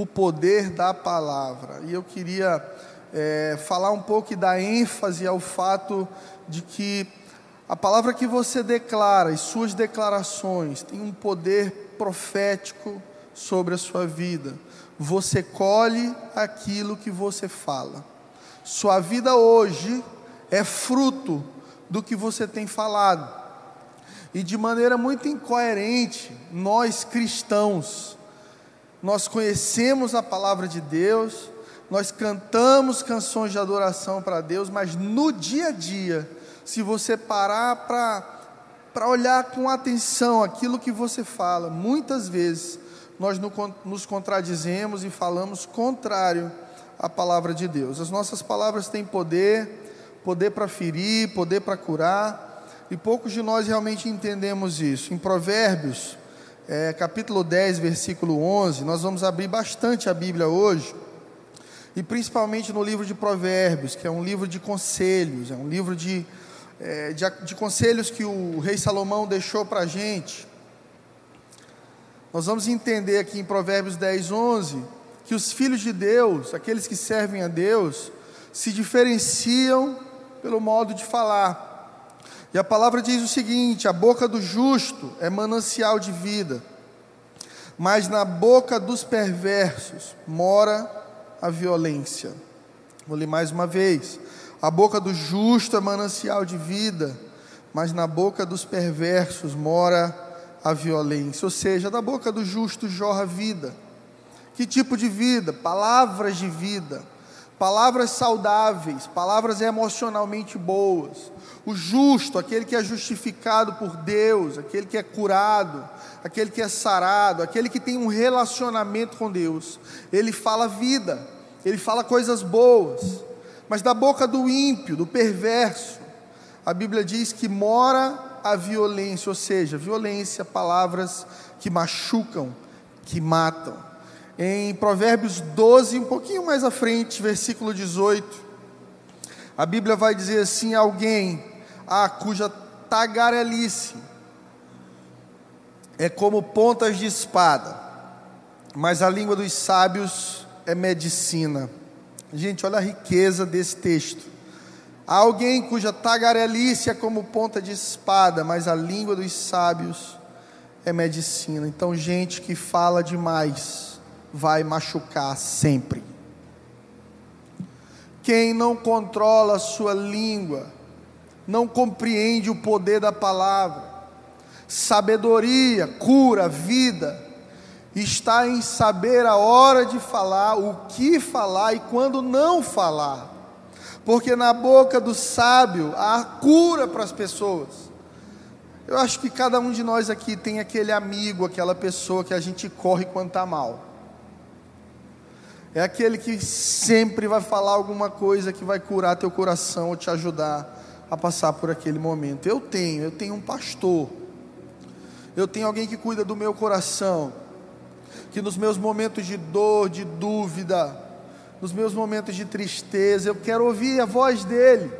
o poder da palavra. E eu queria é, falar um pouco e dar ênfase ao fato de que a palavra que você declara e suas declarações têm um poder profético sobre a sua vida. Você colhe aquilo que você fala. Sua vida hoje é fruto do que você tem falado. E de maneira muito incoerente, nós cristãos, nós conhecemos a palavra de Deus, nós cantamos canções de adoração para Deus, mas no dia a dia, se você parar para olhar com atenção aquilo que você fala, muitas vezes nós nos contradizemos e falamos contrário à palavra de Deus. As nossas palavras têm poder, poder para ferir, poder para curar, e poucos de nós realmente entendemos isso. Em Provérbios, é, capítulo 10, versículo 11, nós vamos abrir bastante a Bíblia hoje, e principalmente no livro de Provérbios, que é um livro de conselhos, é um livro de, é, de, de conselhos que o rei Salomão deixou para a gente. Nós vamos entender aqui em Provérbios 10, 11, que os filhos de Deus, aqueles que servem a Deus, se diferenciam pelo modo de falar. E a palavra diz o seguinte: a boca do justo é manancial de vida, mas na boca dos perversos mora a violência. Vou ler mais uma vez. A boca do justo é manancial de vida, mas na boca dos perversos mora a violência. Ou seja, da boca do justo jorra vida. Que tipo de vida? Palavras de vida palavras saudáveis, palavras emocionalmente boas. O justo, aquele que é justificado por Deus, aquele que é curado, aquele que é sarado, aquele que tem um relacionamento com Deus, ele fala vida, ele fala coisas boas. Mas da boca do ímpio, do perverso, a Bíblia diz que mora a violência, ou seja, violência, palavras que machucam, que matam em Provérbios 12, um pouquinho mais à frente, versículo 18, a Bíblia vai dizer assim: alguém ah, cuja tagarelice é como pontas de espada, mas a língua dos sábios é medicina. Gente, olha a riqueza desse texto. Alguém cuja tagarelice é como ponta de espada, mas a língua dos sábios é medicina. Então, gente que fala demais, vai machucar sempre. Quem não controla a sua língua, não compreende o poder da palavra. Sabedoria, cura, vida, está em saber a hora de falar, o que falar e quando não falar. Porque na boca do sábio há cura para as pessoas. Eu acho que cada um de nós aqui tem aquele amigo, aquela pessoa que a gente corre quando está mal. É aquele que sempre vai falar alguma coisa que vai curar teu coração ou te ajudar a passar por aquele momento. Eu tenho, eu tenho um pastor. Eu tenho alguém que cuida do meu coração, que nos meus momentos de dor, de dúvida, nos meus momentos de tristeza, eu quero ouvir a voz dele.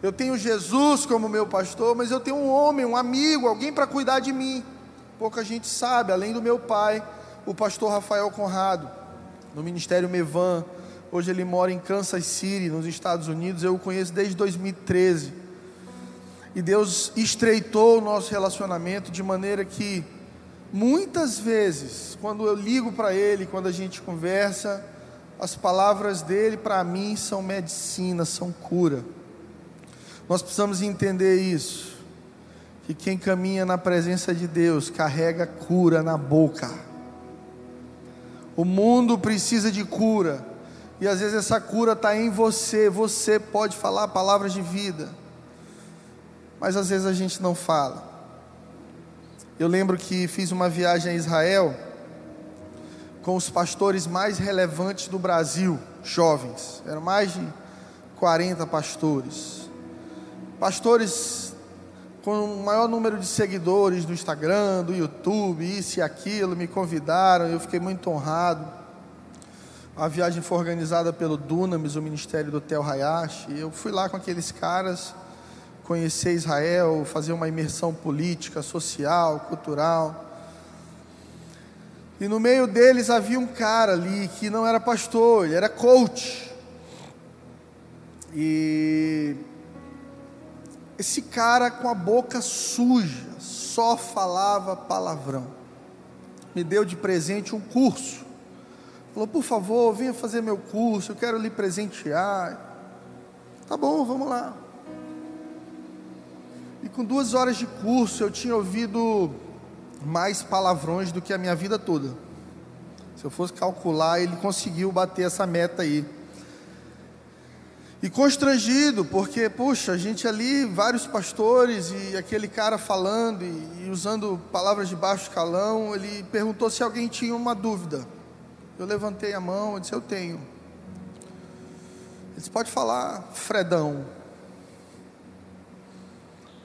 Eu tenho Jesus como meu pastor, mas eu tenho um homem, um amigo, alguém para cuidar de mim. Pouca gente sabe, além do meu pai, o pastor Rafael Conrado no Ministério Mevan. Hoje ele mora em Kansas City, nos Estados Unidos. Eu o conheço desde 2013. E Deus estreitou o nosso relacionamento de maneira que muitas vezes, quando eu ligo para ele, quando a gente conversa, as palavras dele para mim são medicina, são cura. Nós precisamos entender isso. Que quem caminha na presença de Deus carrega cura na boca. O mundo precisa de cura. E às vezes essa cura está em você. Você pode falar palavras de vida. Mas às vezes a gente não fala. Eu lembro que fiz uma viagem a Israel com os pastores mais relevantes do Brasil, jovens. Eram mais de 40 pastores. Pastores com o maior número de seguidores do Instagram, do YouTube, isso e aquilo, me convidaram, eu fiquei muito honrado. A viagem foi organizada pelo Dunamis, o Ministério do Tel Hayashi. Eu fui lá com aqueles caras, conhecer Israel, fazer uma imersão política, social, cultural. E no meio deles havia um cara ali que não era pastor, ele era coach. E esse cara com a boca suja, só falava palavrão. Me deu de presente um curso. Falou, por favor, venha fazer meu curso, eu quero lhe presentear. Tá bom, vamos lá. E com duas horas de curso eu tinha ouvido mais palavrões do que a minha vida toda. Se eu fosse calcular, ele conseguiu bater essa meta aí. E constrangido, porque, puxa, a gente ali, vários pastores e aquele cara falando e, e usando palavras de baixo calão, ele perguntou se alguém tinha uma dúvida. Eu levantei a mão e disse: Eu tenho. Ele disse: Pode falar, Fredão.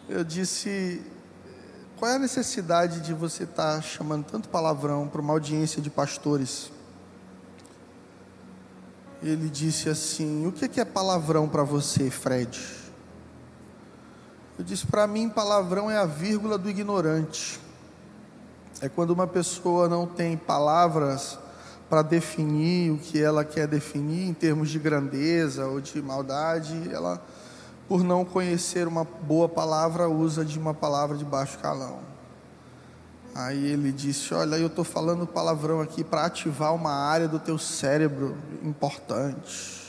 Eu disse: Qual é a necessidade de você estar tá chamando tanto palavrão para uma audiência de pastores? Ele disse assim: O que é palavrão para você, Fred? Eu disse: Para mim, palavrão é a vírgula do ignorante. É quando uma pessoa não tem palavras para definir o que ela quer definir em termos de grandeza ou de maldade, ela, por não conhecer uma boa palavra, usa de uma palavra de baixo calão. Aí ele disse: Olha, eu estou falando palavrão aqui para ativar uma área do teu cérebro importante.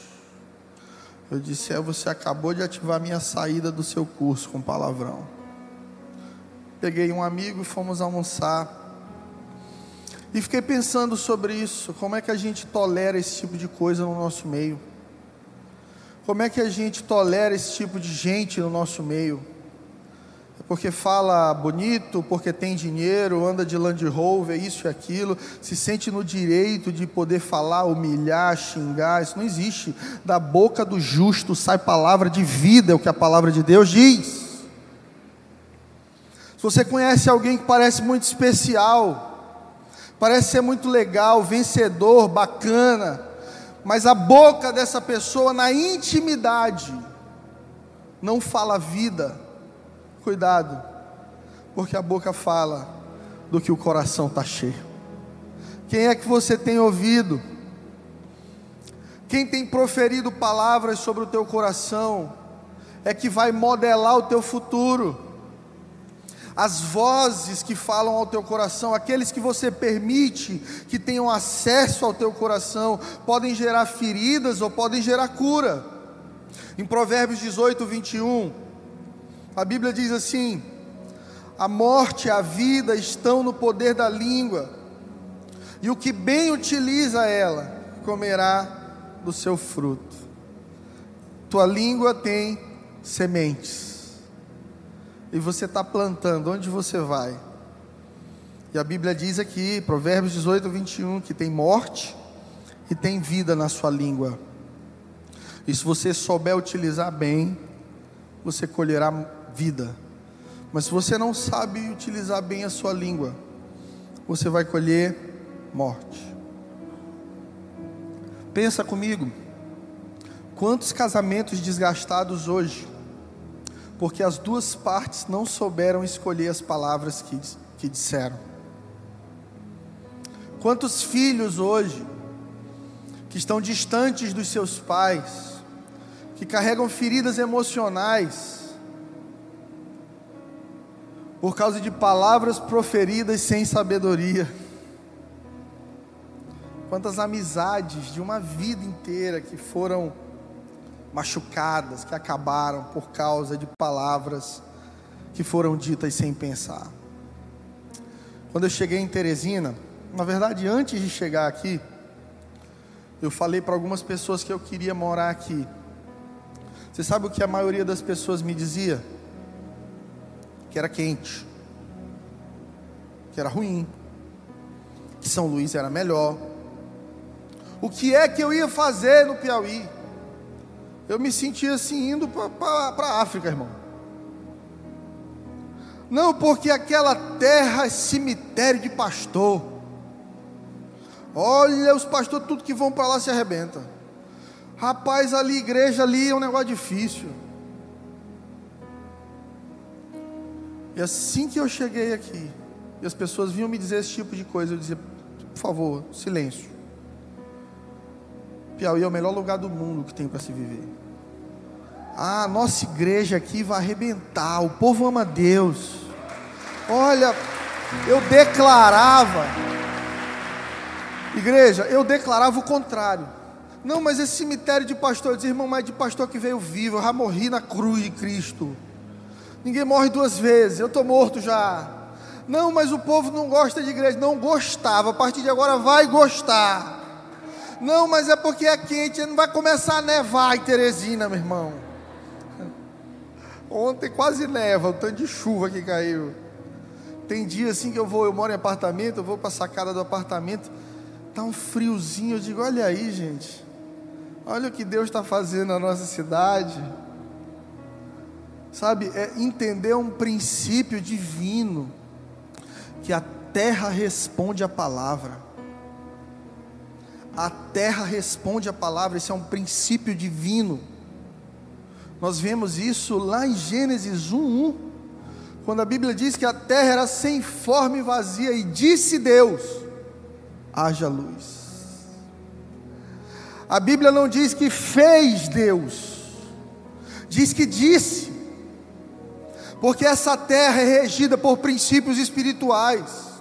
Eu disse: É, você acabou de ativar minha saída do seu curso com palavrão. Peguei um amigo e fomos almoçar. E fiquei pensando sobre isso, como é que a gente tolera esse tipo de coisa no nosso meio? Como é que a gente tolera esse tipo de gente no nosso meio? Porque fala bonito, porque tem dinheiro, anda de Land Rover, isso e aquilo, se sente no direito de poder falar, humilhar, xingar, isso não existe. Da boca do justo sai palavra de vida, é o que a palavra de Deus diz. Se você conhece alguém que parece muito especial, parece ser muito legal, vencedor, bacana, mas a boca dessa pessoa na intimidade não fala vida. Cuidado, porque a boca fala do que o coração está cheio. Quem é que você tem ouvido? Quem tem proferido palavras sobre o teu coração é que vai modelar o teu futuro as vozes que falam ao teu coração, aqueles que você permite que tenham acesso ao teu coração, podem gerar feridas ou podem gerar cura. Em Provérbios 18, 21, a Bíblia diz assim: a morte e a vida estão no poder da língua, e o que bem utiliza ela comerá do seu fruto. Tua língua tem sementes e você está plantando, onde você vai? E a Bíblia diz aqui, Provérbios 18, 21, que tem morte e tem vida na sua língua. E se você souber utilizar bem, você colherá vida. Mas se você não sabe utilizar bem a sua língua, você vai colher morte. Pensa comigo, quantos casamentos desgastados hoje porque as duas partes não souberam escolher as palavras que, que disseram. Quantos filhos hoje, que estão distantes dos seus pais, que carregam feridas emocionais, por causa de palavras proferidas sem sabedoria. Quantas amizades de uma vida inteira que foram machucadas, que acabaram por causa de palavras que foram ditas sem pensar. Quando eu cheguei em Teresina, na verdade, antes de chegar aqui, eu falei para algumas pessoas que eu queria morar aqui. Você sabe o que a maioria das pessoas me dizia? Que era quente, que era ruim, que São Luís era melhor. O que é que eu ia fazer no Piauí? Eu me sentia assim indo para a África, irmão. Não, porque aquela terra é cemitério de pastor. Olha, os pastores, tudo que vão para lá se arrebenta. Rapaz, ali, igreja ali é um negócio difícil. E assim que eu cheguei aqui, e as pessoas vinham me dizer esse tipo de coisa, eu dizia: Por favor, silêncio. Piauí é o melhor lugar do mundo que tem para se viver. Ah, nossa igreja aqui vai arrebentar. O povo ama Deus. Olha, eu declarava, igreja, eu declarava o contrário. Não, mas esse cemitério de pastor, eu dizia, irmão, mas de pastor que veio vivo, eu já morri na cruz de Cristo. Ninguém morre duas vezes, eu estou morto já. Não, mas o povo não gosta de igreja. Não gostava, a partir de agora vai gostar. Não, mas é porque é quente, não vai começar a nevar em Teresina, meu irmão. Ontem quase neva, o tanto de chuva que caiu. Tem dia assim que eu vou, eu moro em apartamento, eu vou para a sacada do apartamento, tá um friozinho, eu digo, olha aí, gente. Olha o que Deus está fazendo na nossa cidade. Sabe, é entender um princípio divino que a terra responde à palavra. A terra responde à palavra, esse é um princípio divino. Nós vemos isso lá em Gênesis 1:1, quando a Bíblia diz que a terra era sem forma e vazia e disse Deus: haja luz. A Bíblia não diz que fez Deus, diz que disse, porque essa terra é regida por princípios espirituais.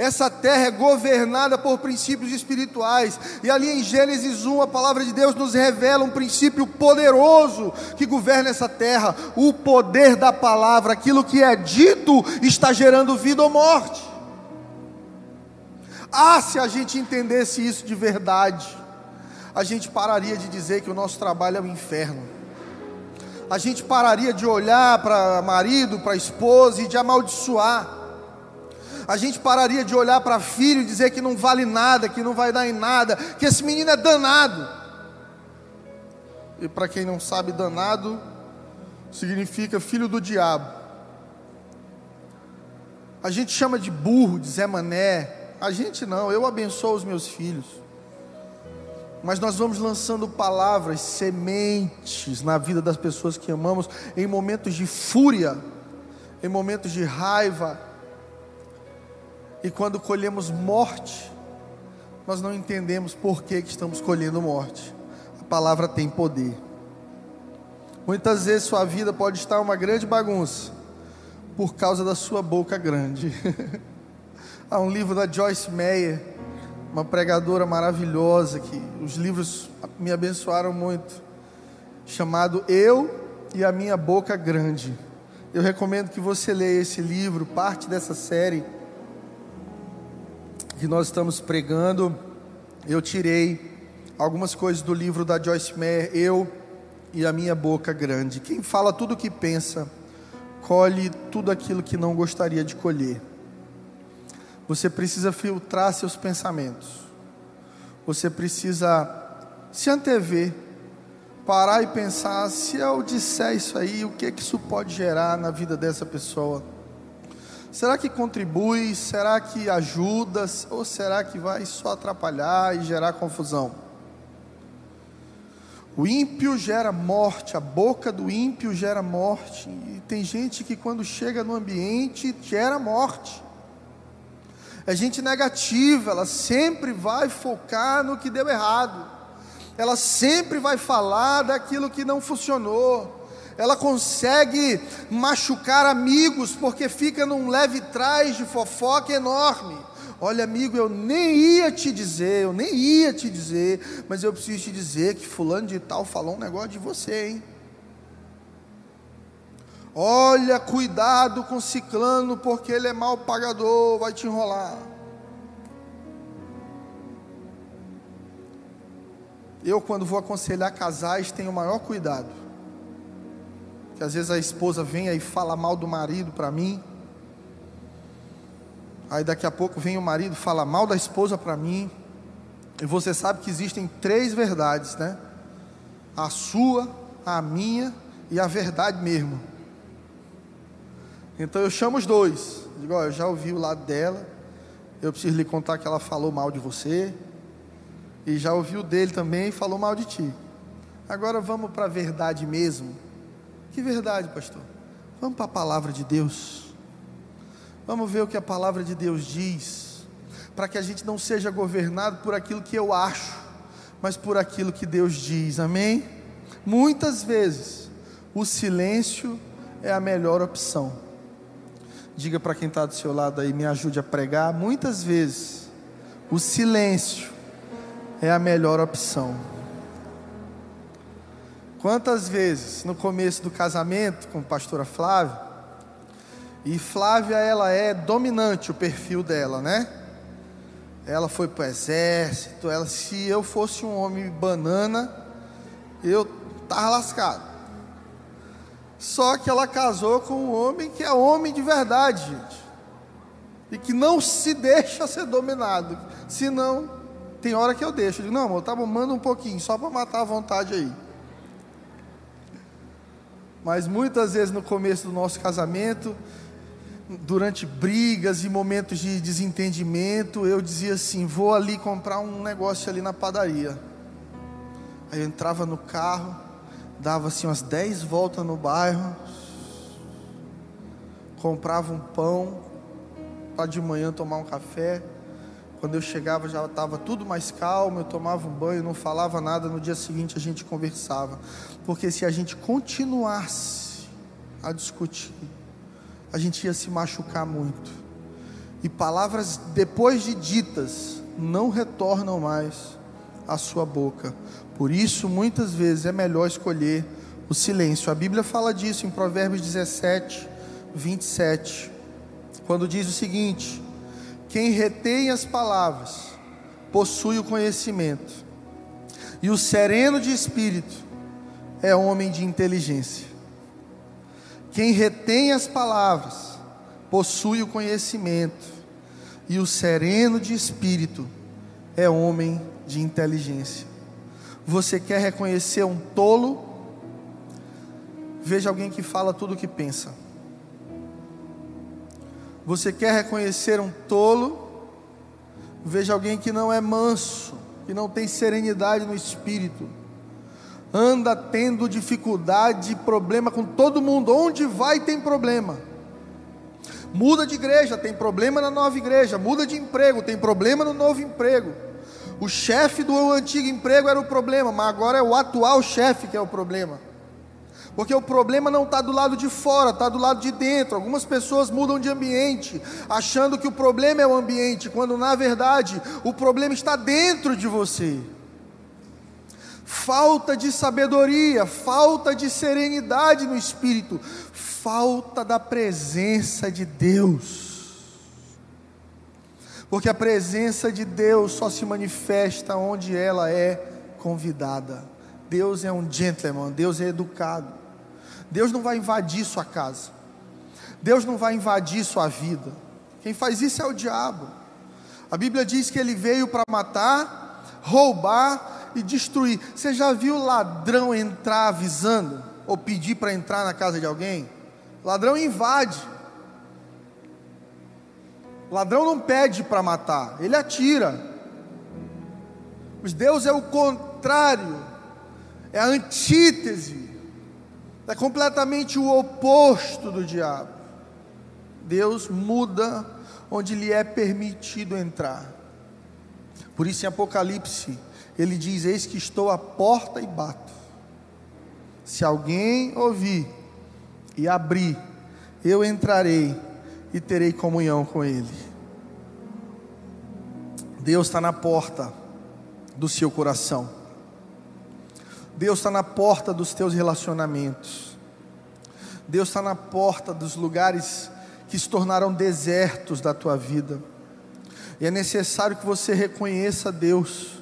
Essa terra é governada por princípios espirituais. E ali em Gênesis 1, a palavra de Deus nos revela um princípio poderoso que governa essa terra: o poder da palavra. Aquilo que é dito está gerando vida ou morte. Ah, se a gente entendesse isso de verdade, a gente pararia de dizer que o nosso trabalho é o um inferno. A gente pararia de olhar para marido, para esposa e de amaldiçoar a gente pararia de olhar para filho e dizer que não vale nada, que não vai dar em nada, que esse menino é danado. E para quem não sabe, danado significa filho do diabo. A gente chama de burro, de Zé Mané. A gente não, eu abençoo os meus filhos. Mas nós vamos lançando palavras, sementes na vida das pessoas que amamos, em momentos de fúria, em momentos de raiva, e quando colhemos morte, nós não entendemos por que, que estamos colhendo morte. A palavra tem poder. Muitas vezes sua vida pode estar uma grande bagunça por causa da sua boca grande. Há um livro da Joyce Meyer, uma pregadora maravilhosa que os livros me abençoaram muito, chamado Eu e a Minha Boca Grande. Eu recomendo que você leia esse livro, parte dessa série que nós estamos pregando, eu tirei algumas coisas do livro da Joyce Meyer, Eu e a Minha Boca Grande. Quem fala tudo o que pensa, colhe tudo aquilo que não gostaria de colher. Você precisa filtrar seus pensamentos. Você precisa se antever, parar e pensar: se eu disser isso aí, o que, que isso pode gerar na vida dessa pessoa? Será que contribui? Será que ajuda? Ou será que vai só atrapalhar e gerar confusão? O ímpio gera morte, a boca do ímpio gera morte. E tem gente que quando chega no ambiente gera morte. É gente negativa, ela sempre vai focar no que deu errado. Ela sempre vai falar daquilo que não funcionou ela consegue machucar amigos porque fica num leve trás de fofoca enorme. Olha, amigo, eu nem ia te dizer, eu nem ia te dizer, mas eu preciso te dizer que fulano de tal falou um negócio de você, hein? Olha, cuidado com ciclano, porque ele é mal pagador, vai te enrolar. Eu, quando vou aconselhar casais, tenho o maior cuidado que às vezes a esposa vem aí e fala mal do marido para mim. Aí daqui a pouco vem o marido fala mal da esposa para mim. E você sabe que existem três verdades, né? A sua, a minha e a verdade mesmo. Então eu chamo os dois. Digo, ó, eu já ouvi o lado dela. Eu preciso lhe contar que ela falou mal de você. E já ouvi o dele também e falou mal de ti. Agora vamos para a verdade mesmo. Que verdade, pastor? Vamos para a palavra de Deus. Vamos ver o que a palavra de Deus diz. para que a gente não seja governado por aquilo que eu acho, mas por aquilo que Deus diz, amém? Muitas vezes, o silêncio é a melhor opção. Diga para quem está do seu lado aí, me ajude a pregar. Muitas vezes, o silêncio é a melhor opção. Quantas vezes no começo do casamento com a pastora Flávia, e Flávia ela é dominante o perfil dela, né? Ela foi para o exército, ela se eu fosse um homem banana, eu tava lascado. Só que ela casou com um homem que é homem de verdade, gente. E que não se deixa ser dominado. Senão, tem hora que eu deixo. Eu digo, não, amor, tá bom, manda um pouquinho, só para matar a vontade aí. Mas muitas vezes no começo do nosso casamento, durante brigas e momentos de desentendimento, eu dizia assim: vou ali comprar um negócio ali na padaria. Aí eu entrava no carro, dava assim umas 10 voltas no bairro, comprava um pão para de manhã tomar um café. Quando eu chegava já estava tudo mais calmo, eu tomava um banho, não falava nada. No dia seguinte a gente conversava. Porque se a gente continuasse a discutir, a gente ia se machucar muito. E palavras depois de ditas não retornam mais à sua boca. Por isso, muitas vezes é melhor escolher o silêncio. A Bíblia fala disso em Provérbios 17, 27, quando diz o seguinte: quem retém as palavras possui o conhecimento, e o sereno de espírito é homem de inteligência. Quem retém as palavras possui o conhecimento, e o sereno de espírito é homem de inteligência. Você quer reconhecer um tolo? Veja alguém que fala tudo o que pensa. Você quer reconhecer um tolo? Veja alguém que não é manso, que não tem serenidade no espírito, anda tendo dificuldade, problema com todo mundo, onde vai tem problema. Muda de igreja, tem problema na nova igreja, muda de emprego, tem problema no novo emprego. O chefe do antigo emprego era o problema, mas agora é o atual chefe que é o problema. Porque o problema não está do lado de fora, está do lado de dentro. Algumas pessoas mudam de ambiente, achando que o problema é o ambiente, quando na verdade o problema está dentro de você. Falta de sabedoria, falta de serenidade no espírito, falta da presença de Deus. Porque a presença de Deus só se manifesta onde ela é convidada. Deus é um gentleman, Deus é educado. Deus não vai invadir sua casa. Deus não vai invadir sua vida. Quem faz isso é o diabo. A Bíblia diz que ele veio para matar, roubar e destruir. Você já viu ladrão entrar avisando ou pedir para entrar na casa de alguém? Ladrão invade. Ladrão não pede para matar, ele atira. Mas Deus é o contrário, é a antítese é completamente o oposto do diabo. Deus muda onde lhe é permitido entrar. Por isso, em Apocalipse, ele diz: Eis que estou à porta e bato. Se alguém ouvir e abrir, eu entrarei e terei comunhão com ele. Deus está na porta do seu coração. Deus está na porta dos teus relacionamentos. Deus está na porta dos lugares que se tornaram desertos da tua vida. E é necessário que você reconheça Deus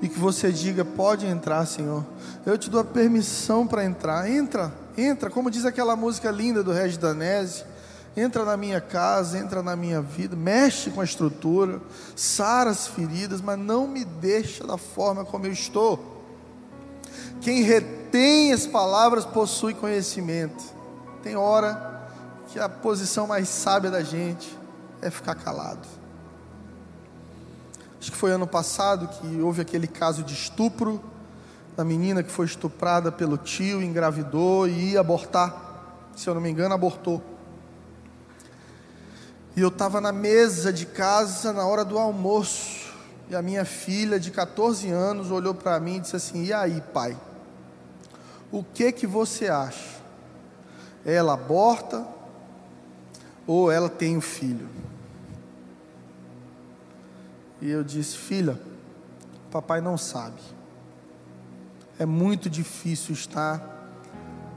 e que você diga: pode entrar, Senhor. Eu te dou a permissão para entrar. Entra, entra, como diz aquela música linda do Regis Danese. Entra na minha casa, entra na minha vida, mexe com a estrutura, sara as feridas, mas não me deixa da forma como eu estou. Quem retém as palavras possui conhecimento. Tem hora que a posição mais sábia da gente é ficar calado. Acho que foi ano passado que houve aquele caso de estupro da menina que foi estuprada pelo tio, engravidou e ia abortar. Se eu não me engano, abortou. E eu estava na mesa de casa na hora do almoço. E a minha filha de 14 anos olhou para mim e disse assim: "E aí, pai? O que que você acha? Ela aborta ou ela tem um filho?" E eu disse: "Filha, papai não sabe. É muito difícil estar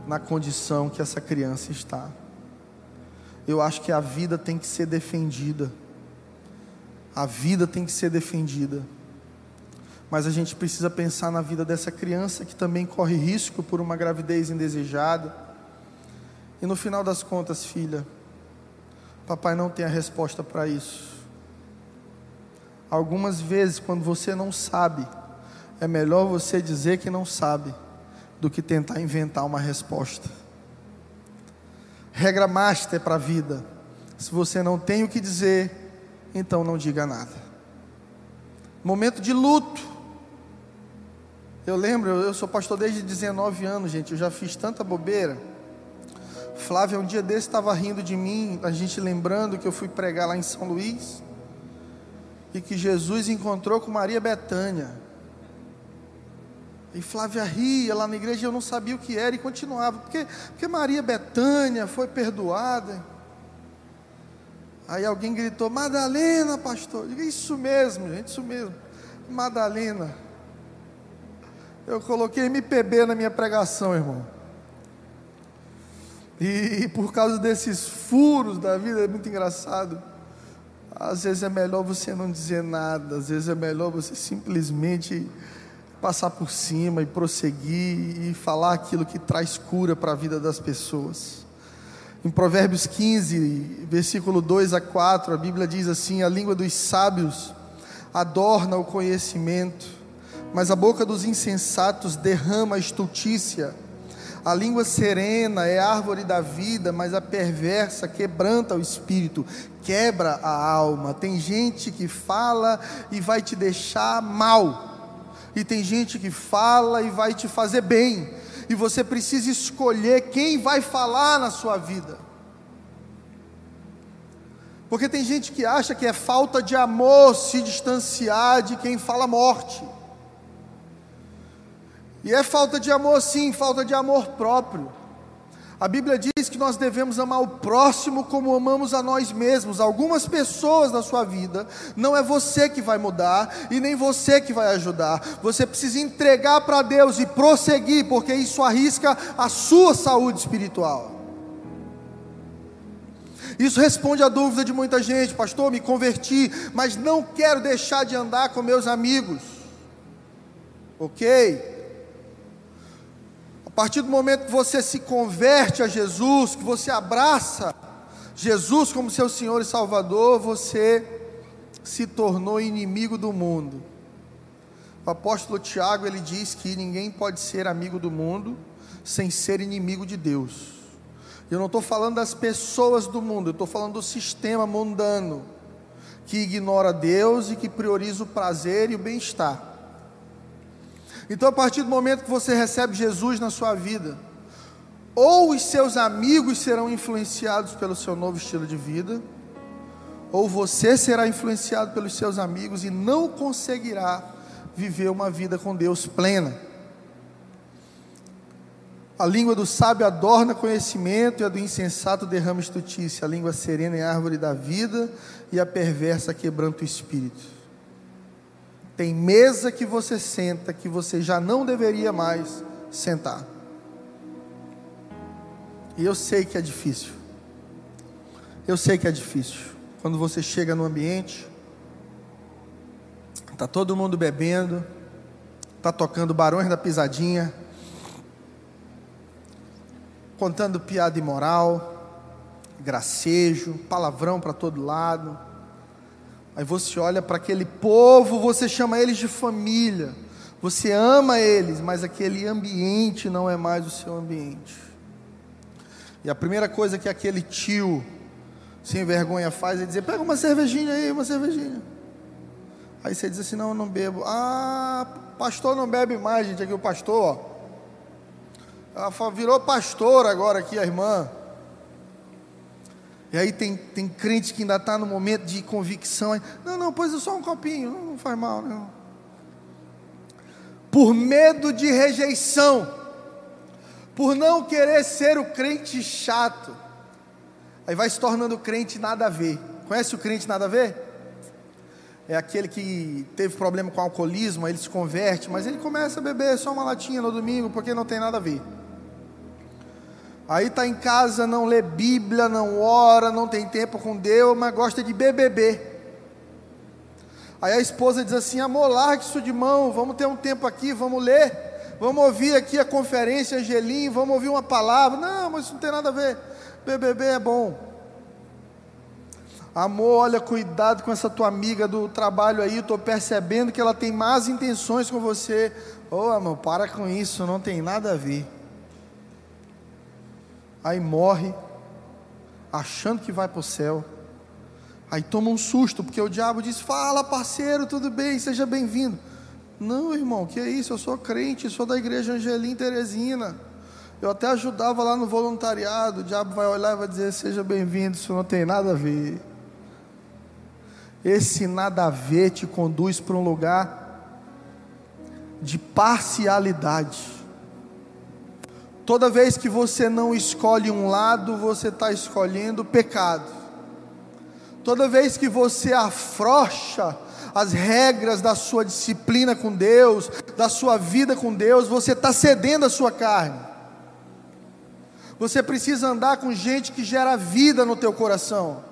na condição que essa criança está. Eu acho que a vida tem que ser defendida. A vida tem que ser defendida. Mas a gente precisa pensar na vida dessa criança que também corre risco por uma gravidez indesejada. E no final das contas, filha, papai não tem a resposta para isso. Algumas vezes, quando você não sabe, é melhor você dizer que não sabe do que tentar inventar uma resposta. Regra master para a vida: se você não tem o que dizer, então não diga nada. Momento de luto. Eu lembro, eu sou pastor desde 19 anos, gente, eu já fiz tanta bobeira. Flávia, um dia desse estava rindo de mim, a gente lembrando que eu fui pregar lá em São Luís e que Jesus encontrou com Maria Betânia. E Flávia ria lá na igreja, eu não sabia o que era e continuava, porque, porque Maria Betânia foi perdoada. Aí alguém gritou: Madalena, pastor. Eu digo, isso mesmo, gente, isso mesmo. Madalena. Eu coloquei MPB na minha pregação, irmão. E, e por causa desses furos da vida, é muito engraçado. Às vezes é melhor você não dizer nada, às vezes é melhor você simplesmente passar por cima e prosseguir e falar aquilo que traz cura para a vida das pessoas. Em Provérbios 15, versículo 2 a 4, a Bíblia diz assim: A língua dos sábios adorna o conhecimento, mas a boca dos insensatos derrama a estultícia. A língua serena é árvore da vida, mas a perversa quebranta o espírito, quebra a alma. Tem gente que fala e vai te deixar mal e tem gente que fala e vai te fazer bem, e você precisa escolher quem vai falar na sua vida. Porque tem gente que acha que é falta de amor se distanciar de quem fala morte. E é falta de amor, sim, falta de amor próprio. A Bíblia diz que nós devemos amar o próximo como amamos a nós mesmos. Algumas pessoas na sua vida, não é você que vai mudar e nem você que vai ajudar. Você precisa entregar para Deus e prosseguir, porque isso arrisca a sua saúde espiritual. Isso responde à dúvida de muita gente, pastor, me converti, mas não quero deixar de andar com meus amigos. Ok? A partir do momento que você se converte a Jesus, que você abraça Jesus como seu Senhor e Salvador, você se tornou inimigo do mundo. O apóstolo Tiago ele diz que ninguém pode ser amigo do mundo sem ser inimigo de Deus. Eu não estou falando das pessoas do mundo, eu estou falando do sistema mundano que ignora Deus e que prioriza o prazer e o bem-estar. Então, a partir do momento que você recebe Jesus na sua vida, ou os seus amigos serão influenciados pelo seu novo estilo de vida, ou você será influenciado pelos seus amigos e não conseguirá viver uma vida com Deus plena. A língua do sábio adorna conhecimento e a do insensato derrama estutícia. A língua serena é árvore da vida e a perversa quebranta o espírito. Tem mesa que você senta que você já não deveria mais sentar. E eu sei que é difícil. Eu sei que é difícil. Quando você chega no ambiente, tá todo mundo bebendo, tá tocando Barões da Pisadinha, contando piada imoral, gracejo, palavrão para todo lado Aí você olha para aquele povo, você chama eles de família, você ama eles, mas aquele ambiente não é mais o seu ambiente. E a primeira coisa que aquele tio sem vergonha faz é dizer: pega uma cervejinha aí, uma cervejinha. Aí você diz assim: não, eu não bebo. Ah, pastor não bebe mais, gente. Aqui o pastor, ó. Ela virou pastor agora aqui, a irmã. E aí tem, tem crente que ainda está no momento de convicção. Não, não, pois é só um copinho, não, não faz mal, não. Por medo de rejeição, por não querer ser o crente chato, aí vai se tornando crente nada a ver. Conhece o crente nada a ver? É aquele que teve problema com alcoolismo, ele se converte, mas ele começa a beber só uma latinha no domingo porque não tem nada a ver. Aí está em casa, não lê Bíblia, não ora, não tem tempo com Deus, mas gosta de BBB. Aí a esposa diz assim: amor, largue isso de mão, vamos ter um tempo aqui, vamos ler, vamos ouvir aqui a conferência, Angelim, vamos ouvir uma palavra. Não, mas isso não tem nada a ver. BBB é bom. Amor, olha, cuidado com essa tua amiga do trabalho aí, estou percebendo que ela tem más intenções com você. Ô oh, amor, para com isso, não tem nada a ver aí morre, achando que vai para o céu. Aí toma um susto, porque o diabo diz: Fala, parceiro, tudo bem, seja bem-vindo. Não, irmão, que é isso? Eu sou crente, sou da igreja Angelim Teresina. Eu até ajudava lá no voluntariado. O diabo vai olhar e vai dizer: Seja bem-vindo, isso não tem nada a ver. Esse nada a ver te conduz para um lugar de parcialidade. Toda vez que você não escolhe um lado, você está escolhendo pecado. Toda vez que você afrouxa as regras da sua disciplina com Deus, da sua vida com Deus, você está cedendo a sua carne. Você precisa andar com gente que gera vida no teu coração.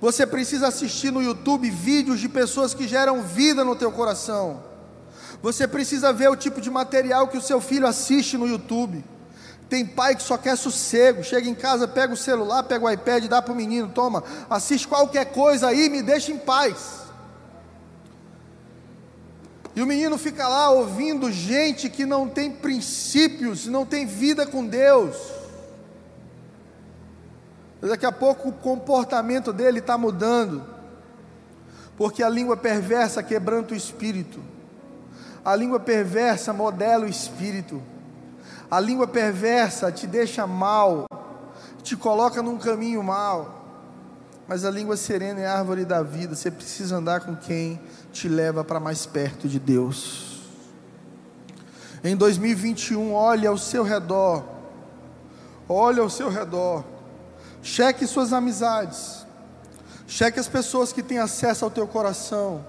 Você precisa assistir no YouTube vídeos de pessoas que geram vida no teu coração. Você precisa ver o tipo de material que o seu filho assiste no YouTube. Tem pai que só quer sossego, chega em casa, pega o celular, pega o iPad, dá para o menino, toma, assiste qualquer coisa aí, me deixa em paz. E o menino fica lá ouvindo gente que não tem princípios, não tem vida com Deus. Daqui a pouco o comportamento dele está mudando, porque a língua perversa quebranta o espírito. A língua perversa modela o espírito. A língua perversa te deixa mal, te coloca num caminho mal. Mas a língua serena é a árvore da vida. Você precisa andar com quem te leva para mais perto de Deus. Em 2021, olhe ao seu redor. Olhe ao seu redor. Cheque suas amizades. Cheque as pessoas que têm acesso ao teu coração.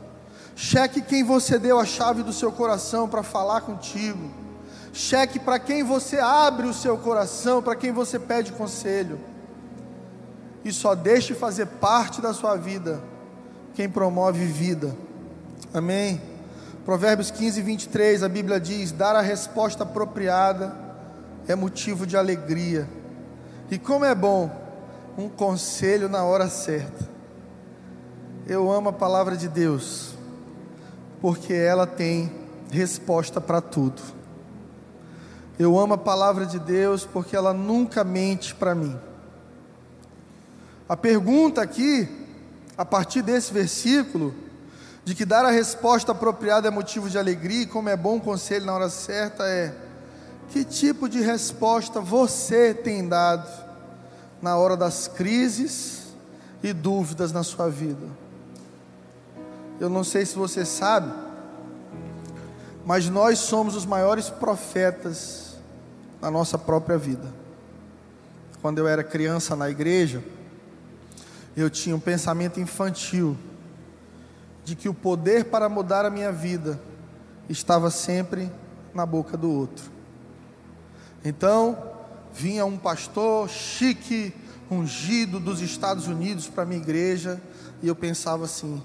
Cheque quem você deu a chave do seu coração para falar contigo. Cheque para quem você abre o seu coração, para quem você pede conselho. E só deixe fazer parte da sua vida quem promove vida. Amém? Provérbios 15, 23, a Bíblia diz: Dar a resposta apropriada é motivo de alegria. E como é bom um conselho na hora certa. Eu amo a palavra de Deus porque ela tem resposta para tudo. Eu amo a palavra de Deus porque ela nunca mente para mim. A pergunta aqui, a partir desse versículo, de que dar a resposta apropriada é motivo de alegria e como é bom conselho na hora certa, é: que tipo de resposta você tem dado na hora das crises e dúvidas na sua vida? Eu não sei se você sabe, mas nós somos os maiores profetas na nossa própria vida. Quando eu era criança na igreja, eu tinha um pensamento infantil de que o poder para mudar a minha vida estava sempre na boca do outro. Então, vinha um pastor chique, ungido dos Estados Unidos para minha igreja, e eu pensava assim: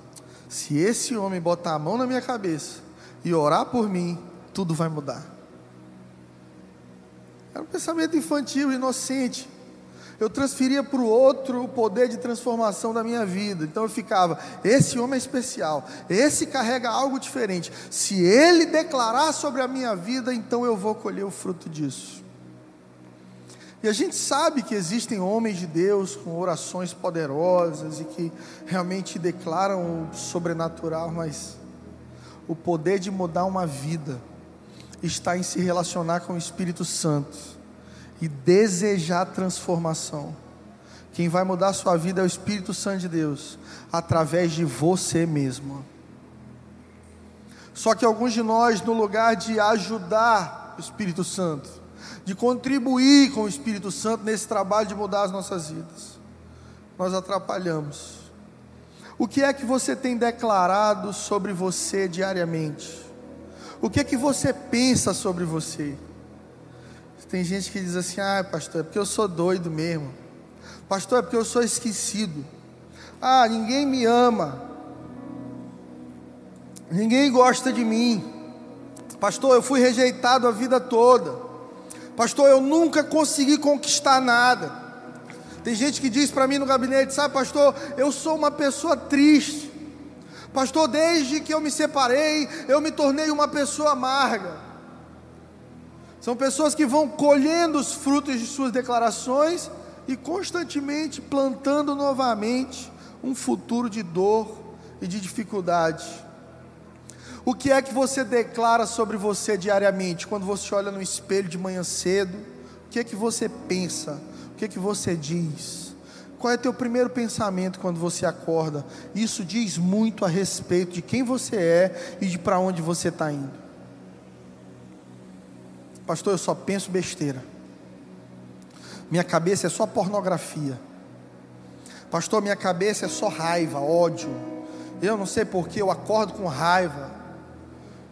se esse homem botar a mão na minha cabeça e orar por mim, tudo vai mudar. Era um pensamento infantil, inocente. Eu transferia para o outro o poder de transformação da minha vida. Então eu ficava: esse homem é especial, esse carrega algo diferente. Se ele declarar sobre a minha vida, então eu vou colher o fruto disso. E a gente sabe que existem homens de Deus com orações poderosas e que realmente declaram o sobrenatural, mas o poder de mudar uma vida está em se relacionar com o Espírito Santo e desejar transformação. Quem vai mudar a sua vida é o Espírito Santo de Deus, através de você mesmo. Só que alguns de nós, no lugar de ajudar o Espírito Santo, de contribuir com o Espírito Santo nesse trabalho de mudar as nossas vidas, nós atrapalhamos. O que é que você tem declarado sobre você diariamente? O que é que você pensa sobre você? Tem gente que diz assim: ah, pastor, é porque eu sou doido mesmo. Pastor, é porque eu sou esquecido. Ah, ninguém me ama. Ninguém gosta de mim. Pastor, eu fui rejeitado a vida toda. Pastor, eu nunca consegui conquistar nada. Tem gente que diz para mim no gabinete, sabe, pastor, eu sou uma pessoa triste. Pastor, desde que eu me separei, eu me tornei uma pessoa amarga. São pessoas que vão colhendo os frutos de suas declarações e constantemente plantando novamente um futuro de dor e de dificuldade. O que é que você declara sobre você diariamente? Quando você olha no espelho de manhã cedo, o que é que você pensa? O que, é que você diz? Qual é teu primeiro pensamento quando você acorda? Isso diz muito a respeito de quem você é e de para onde você está indo. Pastor, eu só penso besteira. Minha cabeça é só pornografia. Pastor, minha cabeça é só raiva, ódio. Eu não sei porque eu acordo com raiva.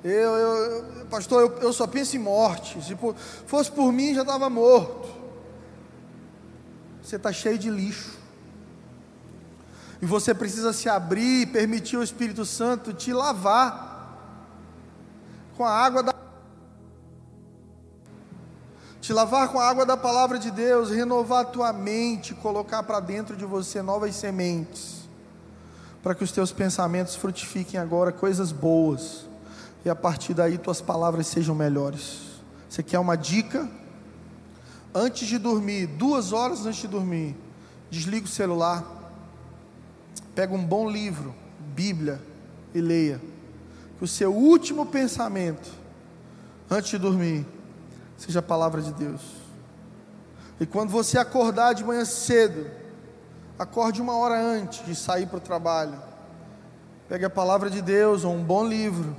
Eu, eu pastor, eu, eu só penso em morte. Se fosse por mim, já estava morto você está cheio de lixo. E você precisa se abrir e permitir o Espírito Santo te lavar com a água da te lavar com a água da palavra de Deus, renovar a tua mente, colocar para dentro de você novas sementes, para que os teus pensamentos frutifiquem agora coisas boas, e a partir daí tuas palavras sejam melhores. Você quer uma dica? antes de dormir, duas horas antes de dormir, desliga o celular, pega um bom livro, Bíblia, e leia. Que o seu último pensamento, antes de dormir, seja a palavra de Deus. E quando você acordar de manhã cedo, acorde uma hora antes de sair para o trabalho. Pegue a palavra de Deus ou um bom livro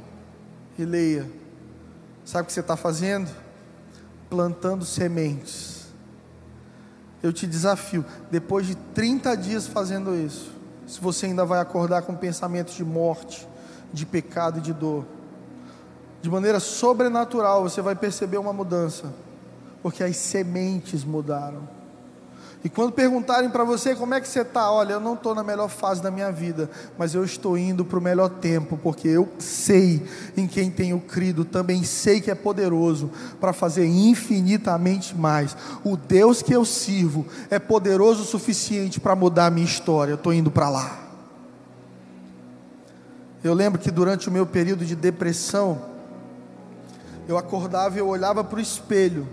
e leia. Sabe o que você está fazendo? plantando sementes. Eu te desafio, depois de 30 dias fazendo isso, se você ainda vai acordar com pensamentos de morte, de pecado e de dor, de maneira sobrenatural você vai perceber uma mudança, porque as sementes mudaram. E quando perguntarem para você como é que você está, olha, eu não estou na melhor fase da minha vida, mas eu estou indo para o melhor tempo, porque eu sei em quem tenho crido, também sei que é poderoso para fazer infinitamente mais. O Deus que eu sirvo é poderoso o suficiente para mudar a minha história. Eu estou indo para lá. Eu lembro que durante o meu período de depressão, eu acordava e eu olhava para o espelho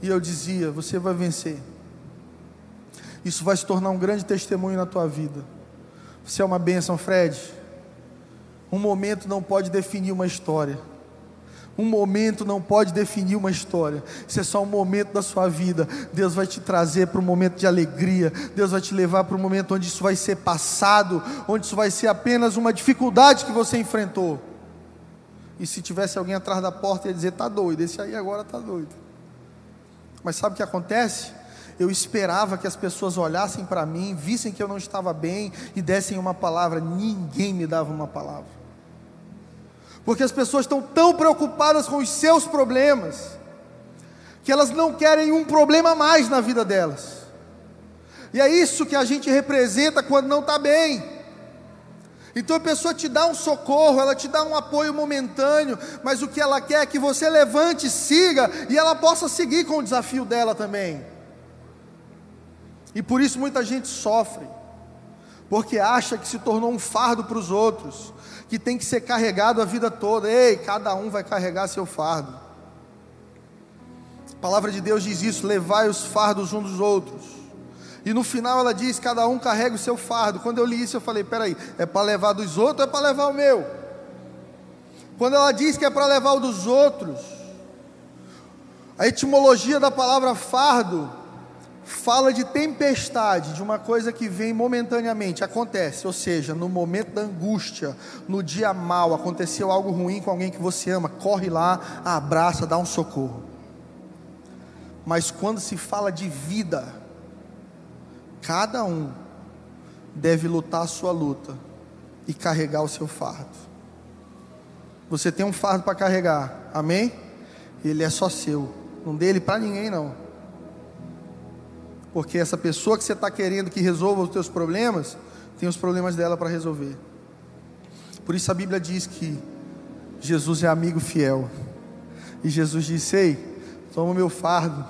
e eu dizia: Você vai vencer. Isso vai se tornar um grande testemunho na tua vida. Você é uma bênção, Fred. Um momento não pode definir uma história. Um momento não pode definir uma história. Isso é só um momento da sua vida. Deus vai te trazer para um momento de alegria. Deus vai te levar para um momento onde isso vai ser passado, onde isso vai ser apenas uma dificuldade que você enfrentou. E se tivesse alguém atrás da porta, ia dizer: está doido, esse aí agora está doido. Mas sabe o que acontece? Eu esperava que as pessoas olhassem para mim, vissem que eu não estava bem e dessem uma palavra. Ninguém me dava uma palavra. Porque as pessoas estão tão preocupadas com os seus problemas, que elas não querem um problema a mais na vida delas. E é isso que a gente representa quando não está bem. Então a pessoa te dá um socorro, ela te dá um apoio momentâneo, mas o que ela quer é que você levante, siga e ela possa seguir com o desafio dela também. E por isso muita gente sofre, porque acha que se tornou um fardo para os outros, que tem que ser carregado a vida toda. Ei, cada um vai carregar seu fardo. A palavra de Deus diz isso: levai os fardos uns dos outros. E no final ela diz: cada um carrega o seu fardo. Quando eu li isso, eu falei: peraí, é para levar dos outros ou é para levar o meu? Quando ela diz que é para levar o dos outros, a etimologia da palavra fardo fala de tempestade, de uma coisa que vem momentaneamente, acontece, ou seja, no momento da angústia, no dia mal, aconteceu algo ruim com alguém que você ama, corre lá, abraça, dá um socorro. Mas quando se fala de vida, cada um deve lutar a sua luta e carregar o seu fardo. Você tem um fardo para carregar, amém? Ele é só seu, não dele para ninguém não porque essa pessoa que você está querendo que resolva os teus problemas, tem os problemas dela para resolver. Por isso a Bíblia diz que Jesus é amigo fiel. E Jesus disse: Ei, toma o meu fardo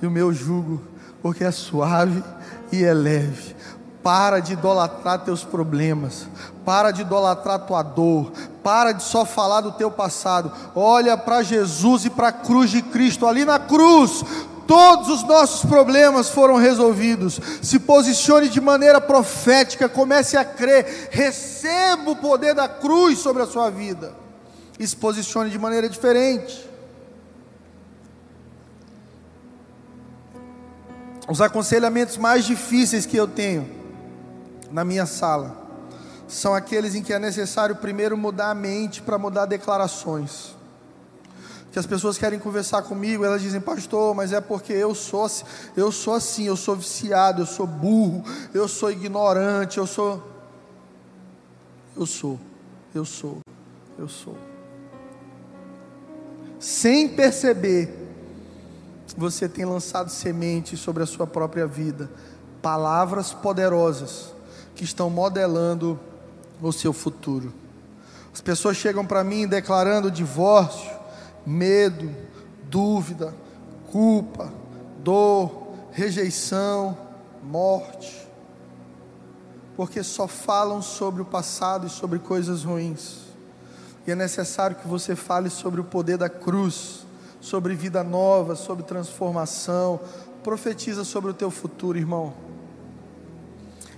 e o meu jugo, porque é suave e é leve. Para de idolatrar teus problemas, para de idolatrar tua dor, para de só falar do teu passado. Olha para Jesus e para a cruz de Cristo. Ali na cruz, todos os nossos problemas foram resolvidos. Se posicione de maneira profética, comece a crer, receba o poder da cruz sobre a sua vida. E se posicione de maneira diferente. Os aconselhamentos mais difíceis que eu tenho na minha sala são aqueles em que é necessário primeiro mudar a mente para mudar declarações que as pessoas querem conversar comigo, elas dizem, pastor, mas é porque eu sou, eu sou assim, eu sou viciado, eu sou burro, eu sou ignorante, eu sou. Eu sou, eu sou, eu sou. Sem perceber, você tem lançado sementes sobre a sua própria vida, palavras poderosas que estão modelando o seu futuro. As pessoas chegam para mim declarando divórcio, medo, dúvida, culpa, dor, rejeição, morte, porque só falam sobre o passado e sobre coisas ruins. E é necessário que você fale sobre o poder da cruz, sobre vida nova, sobre transformação. Profetiza sobre o teu futuro, irmão.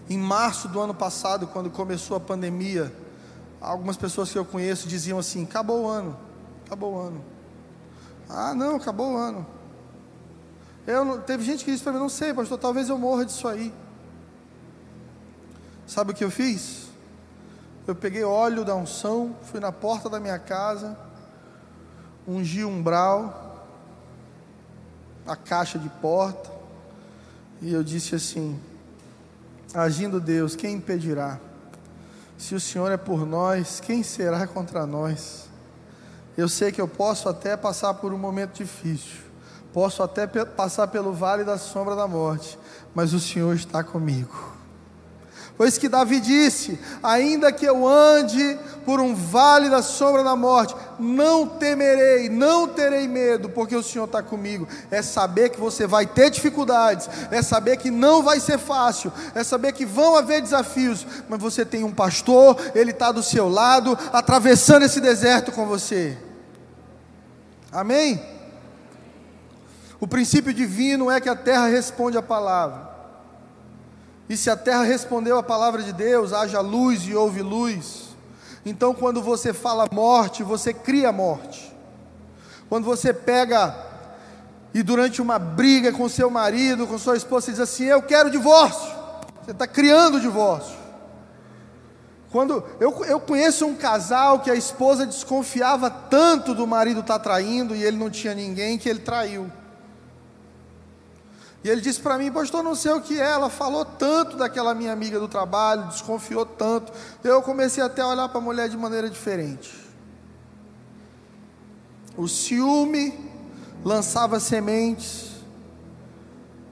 Em março do ano passado, quando começou a pandemia, algumas pessoas que eu conheço diziam assim: acabou o ano, acabou o ano. Ah, não, acabou o ano. Eu não, teve gente que disse para mim, não sei, pastor, talvez eu morra disso aí. Sabe o que eu fiz? Eu peguei óleo da unção, fui na porta da minha casa, ungi um umbral, a caixa de porta, e eu disse assim: Agindo Deus, quem impedirá? Se o Senhor é por nós, quem será contra nós? Eu sei que eu posso até passar por um momento difícil, posso até passar pelo vale da sombra da morte, mas o Senhor está comigo. Isso que Davi disse: ainda que eu ande por um vale da sombra da morte, não temerei, não terei medo, porque o Senhor está comigo. É saber que você vai ter dificuldades, é saber que não vai ser fácil, é saber que vão haver desafios, mas você tem um pastor, ele está do seu lado, atravessando esse deserto com você. Amém? O princípio divino é que a terra responde à palavra. E se a terra respondeu à palavra de Deus, haja luz e houve luz. Então, quando você fala morte, você cria morte. Quando você pega e durante uma briga com seu marido, com sua esposa, você diz assim: Eu quero divórcio. Você está criando divórcio. Quando eu, eu conheço um casal que a esposa desconfiava tanto do marido estar tá traindo e ele não tinha ninguém que ele traiu. E ele disse para mim, pastor, não sei o que é. Ela falou tanto daquela minha amiga do trabalho, desconfiou tanto. Eu comecei até a olhar para a mulher de maneira diferente. O ciúme lançava sementes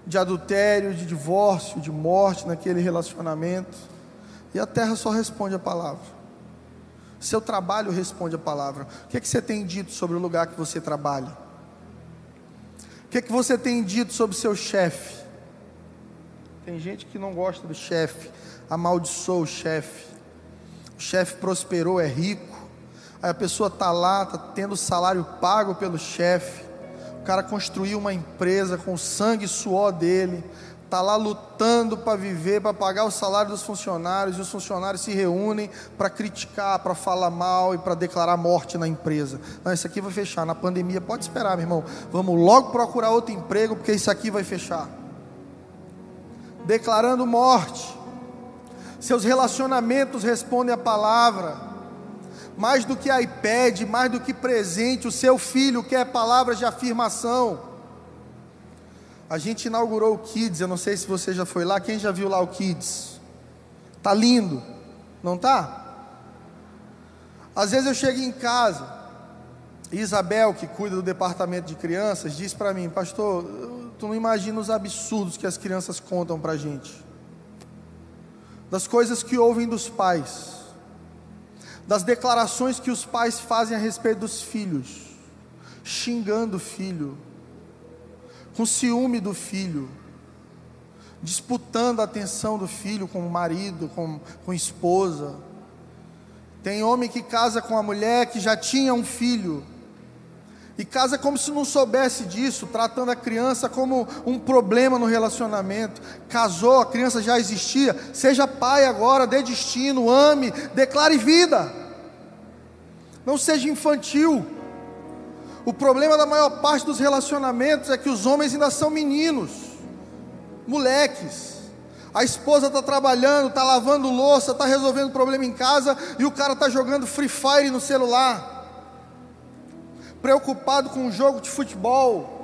de adultério, de divórcio, de morte naquele relacionamento. E a terra só responde a palavra. Seu trabalho responde a palavra. O que, é que você tem dito sobre o lugar que você trabalha? O que, que você tem dito sobre seu chefe? Tem gente que não gosta do chefe, amaldiçoou o chefe. O chefe prosperou, é rico. Aí a pessoa está lá, está tendo salário pago pelo chefe. O cara construiu uma empresa com o sangue e suor dele. Está lá lutando para viver, para pagar o salário dos funcionários. E os funcionários se reúnem para criticar, para falar mal e para declarar morte na empresa. Não, isso aqui vai fechar. Na pandemia, pode esperar, meu irmão. Vamos logo procurar outro emprego, porque isso aqui vai fechar. declarando morte. Seus relacionamentos respondem à palavra. Mais do que iPad, mais do que presente, o seu filho quer palavras de afirmação. A gente inaugurou o Kids, eu não sei se você já foi lá, quem já viu lá o Kids? Tá lindo, não tá? Às vezes eu chego em casa, Isabel, que cuida do departamento de crianças, diz para mim, pastor, tu não imagina os absurdos que as crianças contam para a gente das coisas que ouvem dos pais, das declarações que os pais fazem a respeito dos filhos, xingando o filho, com ciúme do filho, disputando a atenção do filho com o marido, com, com a esposa. Tem homem que casa com a mulher que já tinha um filho, e casa como se não soubesse disso, tratando a criança como um problema no relacionamento. Casou, a criança já existia. Seja pai agora, dê destino, ame, declare vida. Não seja infantil. O problema da maior parte dos relacionamentos é que os homens ainda são meninos, moleques. A esposa está trabalhando, está lavando louça, está resolvendo problema em casa e o cara está jogando Free Fire no celular preocupado com um jogo de futebol,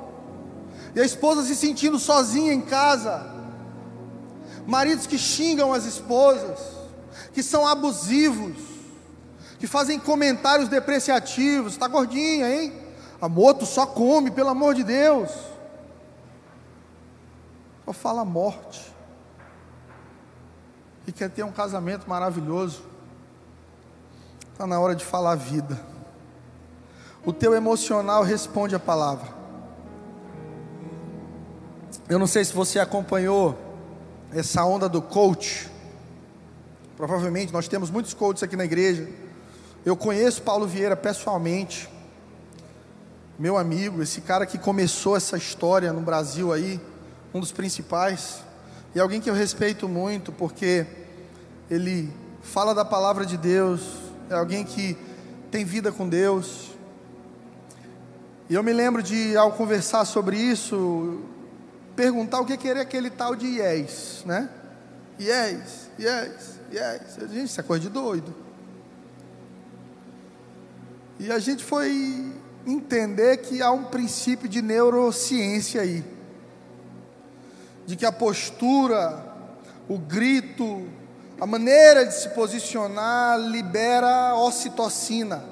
e a esposa se sentindo sozinha em casa, maridos que xingam as esposas, que são abusivos, que fazem comentários depreciativos, está gordinha, hein? Amor, tu só come, pelo amor de Deus. Só fala morte. E quer ter um casamento maravilhoso. Está na hora de falar vida o teu emocional responde a palavra. Eu não sei se você acompanhou essa onda do coach. Provavelmente nós temos muitos coaches aqui na igreja. Eu conheço Paulo Vieira pessoalmente, meu amigo, esse cara que começou essa história no Brasil aí, um dos principais, e alguém que eu respeito muito, porque ele fala da palavra de Deus, é alguém que tem vida com Deus, e eu me lembro de, ao conversar sobre isso, perguntar o que queria aquele tal de yes, né? Yes, yes, yes. Gente, isso é coisa de doido. E a gente foi entender que há um princípio de neurociência aí. De que a postura, o grito, a maneira de se posicionar libera ocitocina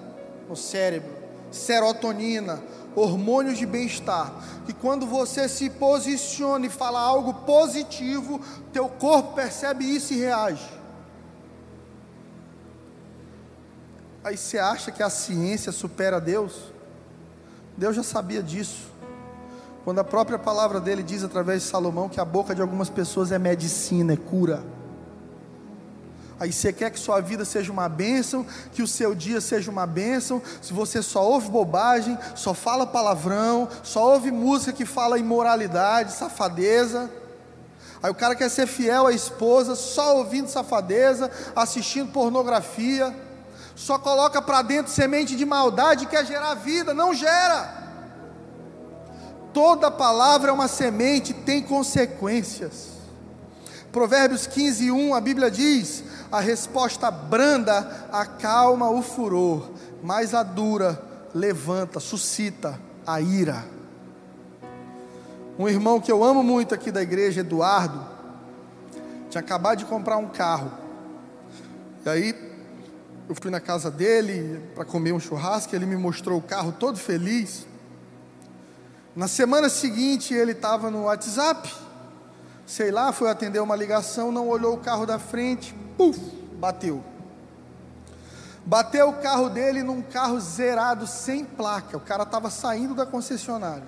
no cérebro, serotonina, hormônios de bem-estar, que quando você se posiciona e fala algo positivo, teu corpo percebe isso e reage. Aí você acha que a ciência supera Deus? Deus já sabia disso. Quando a própria palavra dele diz através de Salomão que a boca de algumas pessoas é medicina, é cura. Aí você quer que sua vida seja uma bênção, que o seu dia seja uma bênção. Se você só ouve bobagem, só fala palavrão, só ouve música que fala imoralidade, safadeza. Aí o cara quer ser fiel à esposa, só ouvindo safadeza, assistindo pornografia, só coloca para dentro semente de maldade, quer gerar vida, não gera. Toda palavra é uma semente, tem consequências. Provérbios 15, 1, a Bíblia diz: a resposta branda acalma o furor, mas a dura levanta, suscita a ira. Um irmão que eu amo muito aqui da igreja, Eduardo, tinha acabado de comprar um carro. E aí eu fui na casa dele para comer um churrasco, ele me mostrou o carro todo feliz. Na semana seguinte ele estava no WhatsApp, sei lá, foi atender uma ligação, não olhou o carro da frente, puf, bateu. Bateu o carro dele num carro zerado, sem placa. O cara estava saindo da concessionária.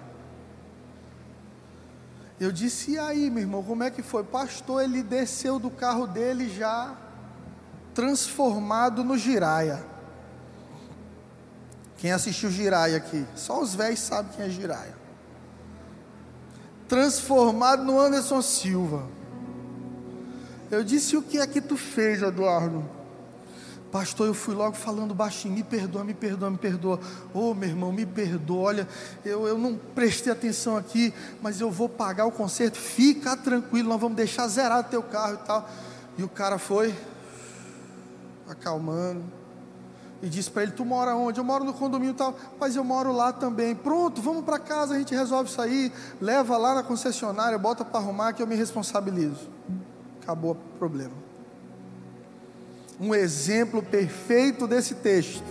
Eu disse: E aí, meu irmão, como é que foi? Pastor, ele desceu do carro dele já transformado no giraia. Quem assistiu giraia aqui? Só os velhos sabem quem é giraia. Transformado no Anderson Silva. Eu disse: O que é que tu fez, Eduardo? Pastor, eu fui logo falando baixinho, me perdoa, me perdoa, me perdoa. Ô oh, meu irmão, me perdoa. Olha, eu, eu não prestei atenção aqui, mas eu vou pagar o conserto. Fica tranquilo, nós vamos deixar zerado teu carro e tal. E o cara foi acalmando e disse para ele: Tu mora onde? Eu moro no condomínio tal, mas eu moro lá também. Pronto, vamos para casa, a gente resolve isso aí, leva lá na concessionária, bota para arrumar que eu me responsabilizo. Acabou o problema. Um exemplo perfeito desse texto.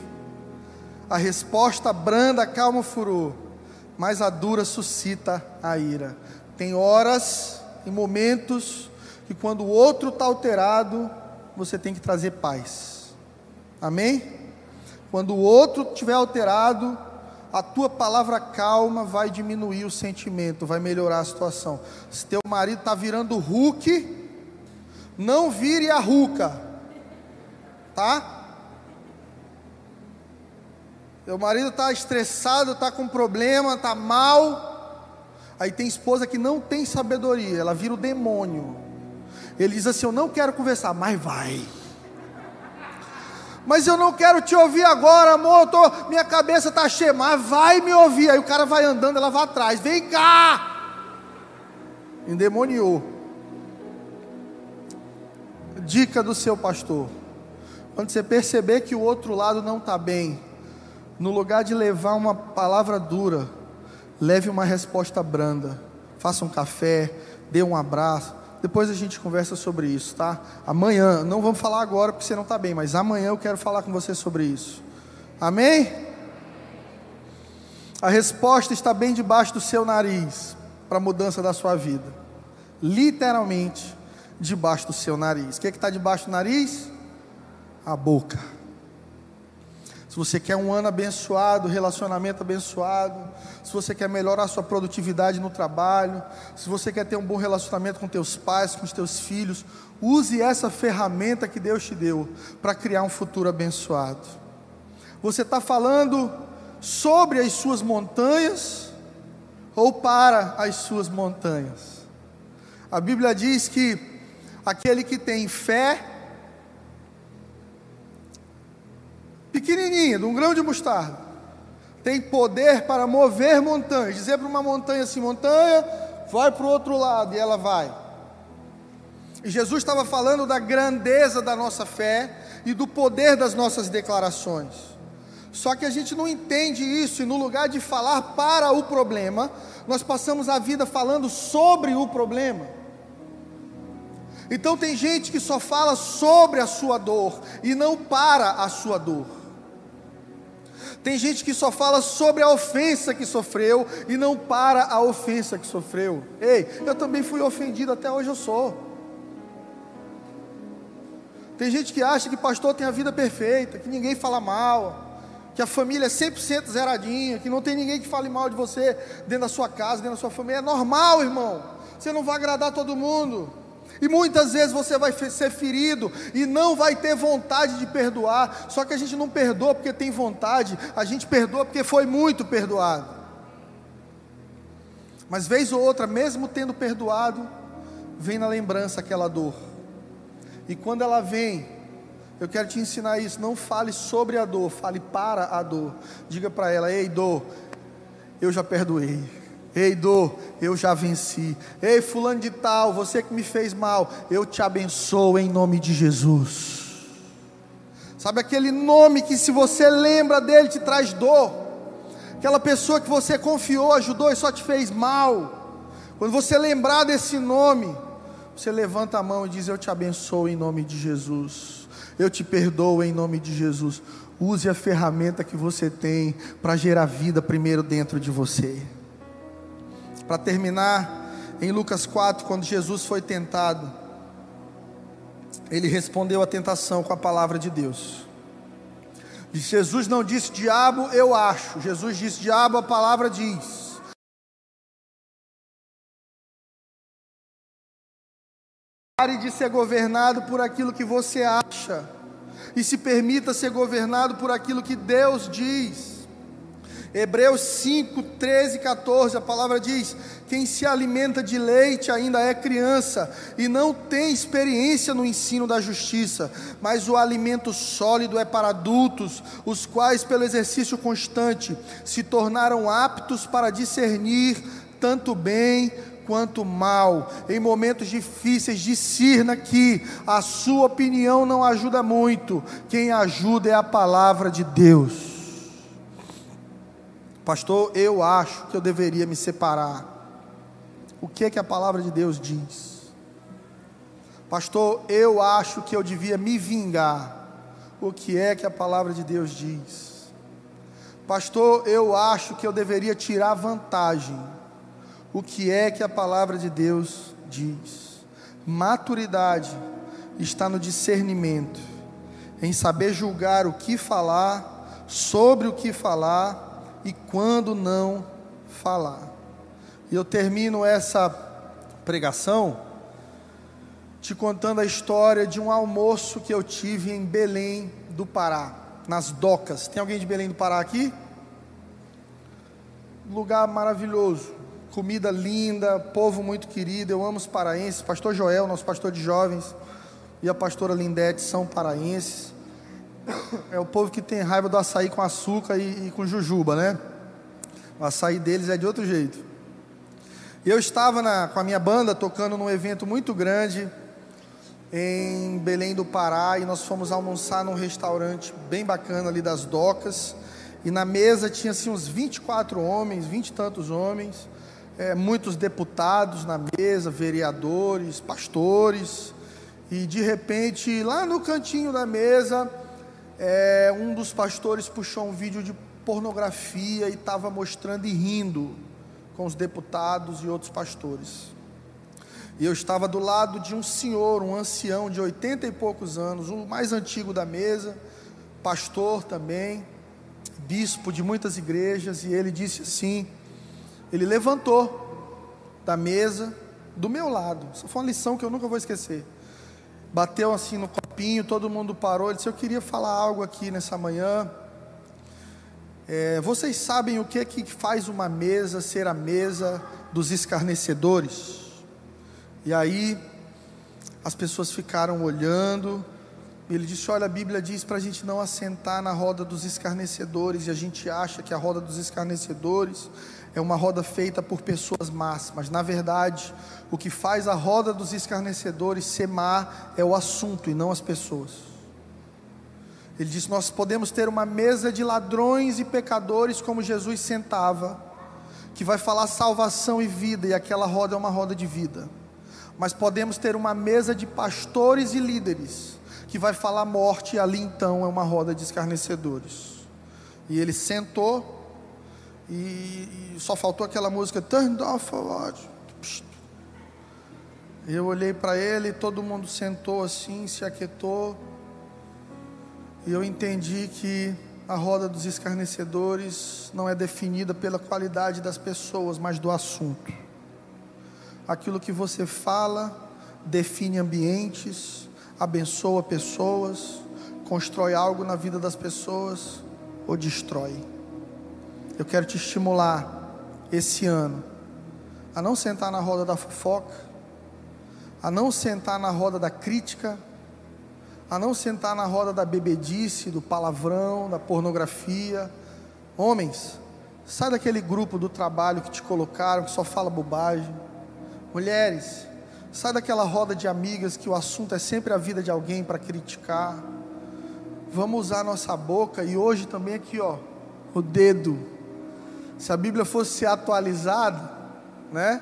A resposta branda calma o furor, mas a dura suscita a ira. Tem horas e momentos que quando o outro está alterado, você tem que trazer paz. Amém? Quando o outro estiver alterado, a tua palavra calma vai diminuir o sentimento, vai melhorar a situação. Se teu marido está virando Hulk, não vire a Ruca, tá? Teu marido está estressado, está com problema, está mal. Aí tem esposa que não tem sabedoria, ela vira o demônio. Ele diz assim: Eu não quero conversar, mas vai mas eu não quero te ouvir agora, amor. Tô, minha cabeça está cheia, mas vai me ouvir. Aí o cara vai andando, ela vai atrás. Vem cá! Endemoniou. Dica do seu pastor: quando você perceber que o outro lado não está bem, no lugar de levar uma palavra dura, leve uma resposta branda. Faça um café, dê um abraço depois a gente conversa sobre isso, tá? Amanhã, não vamos falar agora porque você não está bem, mas amanhã eu quero falar com você sobre isso. Amém? A resposta está bem debaixo do seu nariz para a mudança da sua vida. Literalmente debaixo do seu nariz. O que é está debaixo do nariz? A boca. Se você quer um ano abençoado, relacionamento abençoado, se você quer melhorar a sua produtividade no trabalho, se você quer ter um bom relacionamento com teus pais, com os teus filhos, use essa ferramenta que Deus te deu para criar um futuro abençoado. Você está falando sobre as suas montanhas ou para as suas montanhas? A Bíblia diz que aquele que tem fé pequenininha, de um grão de mostarda, tem poder para mover montanhas. Dizer para uma montanha assim: montanha, vai para o outro lado, e ela vai. E Jesus estava falando da grandeza da nossa fé e do poder das nossas declarações. Só que a gente não entende isso, e no lugar de falar para o problema, nós passamos a vida falando sobre o problema. Então tem gente que só fala sobre a sua dor e não para a sua dor. Tem gente que só fala sobre a ofensa que sofreu e não para a ofensa que sofreu. Ei, eu também fui ofendido, até hoje eu sou. Tem gente que acha que pastor tem a vida perfeita, que ninguém fala mal, que a família é 100% zeradinha, que não tem ninguém que fale mal de você dentro da sua casa, dentro da sua família. É normal, irmão. Você não vai agradar todo mundo. E muitas vezes você vai ser ferido e não vai ter vontade de perdoar. Só que a gente não perdoa porque tem vontade, a gente perdoa porque foi muito perdoado. Mas vez ou outra, mesmo tendo perdoado, vem na lembrança aquela dor. E quando ela vem, eu quero te ensinar isso. Não fale sobre a dor, fale para a dor. Diga para ela: Ei, dor, eu já perdoei. Ei, dor, eu já venci. Ei, fulano de tal, você que me fez mal, eu te abençoo em nome de Jesus. Sabe aquele nome que se você lembra dele te traz dor? Aquela pessoa que você confiou, ajudou e só te fez mal. Quando você lembrar desse nome, você levanta a mão e diz: Eu te abençoo em nome de Jesus. Eu te perdoo em nome de Jesus. Use a ferramenta que você tem para gerar vida primeiro dentro de você. Para terminar, em Lucas 4, quando Jesus foi tentado, ele respondeu à tentação com a palavra de Deus. Jesus não disse diabo, eu acho. Jesus disse diabo, a palavra diz. Pare de ser governado por aquilo que você acha e se permita ser governado por aquilo que Deus diz. Hebreus 5, 13 e 14, a palavra diz: Quem se alimenta de leite ainda é criança e não tem experiência no ensino da justiça, mas o alimento sólido é para adultos, os quais, pelo exercício constante, se tornaram aptos para discernir tanto bem quanto mal. Em momentos difíceis, discirna que a sua opinião não ajuda muito, quem ajuda é a palavra de Deus. Pastor, eu acho que eu deveria me separar. O que é que a palavra de Deus diz? Pastor, eu acho que eu devia me vingar. O que é que a palavra de Deus diz? Pastor, eu acho que eu deveria tirar vantagem. O que é que a palavra de Deus diz? Maturidade está no discernimento, em saber julgar o que falar, sobre o que falar e quando não falar. E eu termino essa pregação te contando a história de um almoço que eu tive em Belém do Pará, nas docas. Tem alguém de Belém do Pará aqui? Lugar maravilhoso, comida linda, povo muito querido. Eu amo os paraenses. Pastor Joel, nosso pastor de jovens, e a pastora Lindete são paraenses. É o povo que tem raiva do açaí com açúcar e, e com jujuba, né? O açaí deles é de outro jeito. Eu estava na, com a minha banda tocando num evento muito grande em Belém do Pará e nós fomos almoçar num restaurante bem bacana ali das docas. E na mesa tinha assim uns 24 homens, 20 e tantos homens, é, muitos deputados na mesa, vereadores, pastores. E de repente, lá no cantinho da mesa, é, um dos pastores puxou um vídeo de pornografia e estava mostrando e rindo com os deputados e outros pastores. E eu estava do lado de um senhor, um ancião de oitenta e poucos anos, o mais antigo da mesa, pastor também, bispo de muitas igrejas, e ele disse assim: ele levantou da mesa do meu lado. Isso foi uma lição que eu nunca vou esquecer bateu assim no copinho, todo mundo parou. Ele disse: Eu queria falar algo aqui nessa manhã. É, vocês sabem o que, é que faz uma mesa ser a mesa dos escarnecedores? E aí as pessoas ficaram olhando. Ele disse: Olha, a Bíblia diz para a gente não assentar na roda dos escarnecedores, e a gente acha que a roda dos escarnecedores é uma roda feita por pessoas más, mas na verdade, o que faz a roda dos escarnecedores ser má é o assunto e não as pessoas. Ele diz: Nós podemos ter uma mesa de ladrões e pecadores, como Jesus sentava, que vai falar salvação e vida, e aquela roda é uma roda de vida. Mas podemos ter uma mesa de pastores e líderes, que vai falar morte, e ali então é uma roda de escarnecedores. E ele sentou, e, e só faltou aquela música Turn off? Eu olhei para ele, todo mundo sentou assim, se aquietou. E eu entendi que a roda dos escarnecedores não é definida pela qualidade das pessoas, mas do assunto. Aquilo que você fala define ambientes, abençoa pessoas, constrói algo na vida das pessoas ou destrói eu quero te estimular esse ano a não sentar na roda da fofoca, a não sentar na roda da crítica, a não sentar na roda da bebedice, do palavrão, da pornografia. Homens, sai daquele grupo do trabalho que te colocaram, que só fala bobagem. Mulheres, sai daquela roda de amigas que o assunto é sempre a vida de alguém para criticar. Vamos usar nossa boca e hoje também aqui, ó, o dedo se a Bíblia fosse atualizada, né,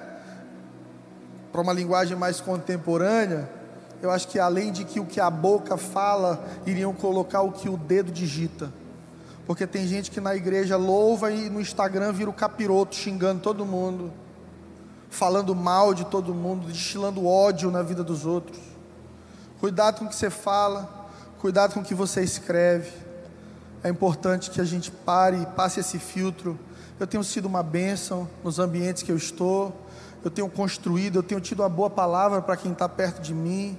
para uma linguagem mais contemporânea, eu acho que além de que o que a boca fala, iriam colocar o que o dedo digita. Porque tem gente que na igreja louva e no Instagram vira o capiroto xingando todo mundo, falando mal de todo mundo, destilando ódio na vida dos outros. Cuidado com o que você fala, cuidado com o que você escreve. É importante que a gente pare e passe esse filtro eu tenho sido uma bênção nos ambientes que eu estou, eu tenho construído, eu tenho tido uma boa palavra para quem está perto de mim.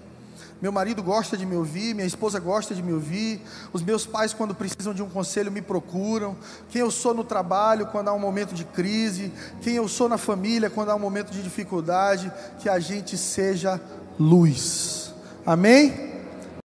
Meu marido gosta de me ouvir, minha esposa gosta de me ouvir, os meus pais, quando precisam de um conselho, me procuram. Quem eu sou no trabalho quando há um momento de crise, quem eu sou na família quando há um momento de dificuldade, que a gente seja luz. Amém?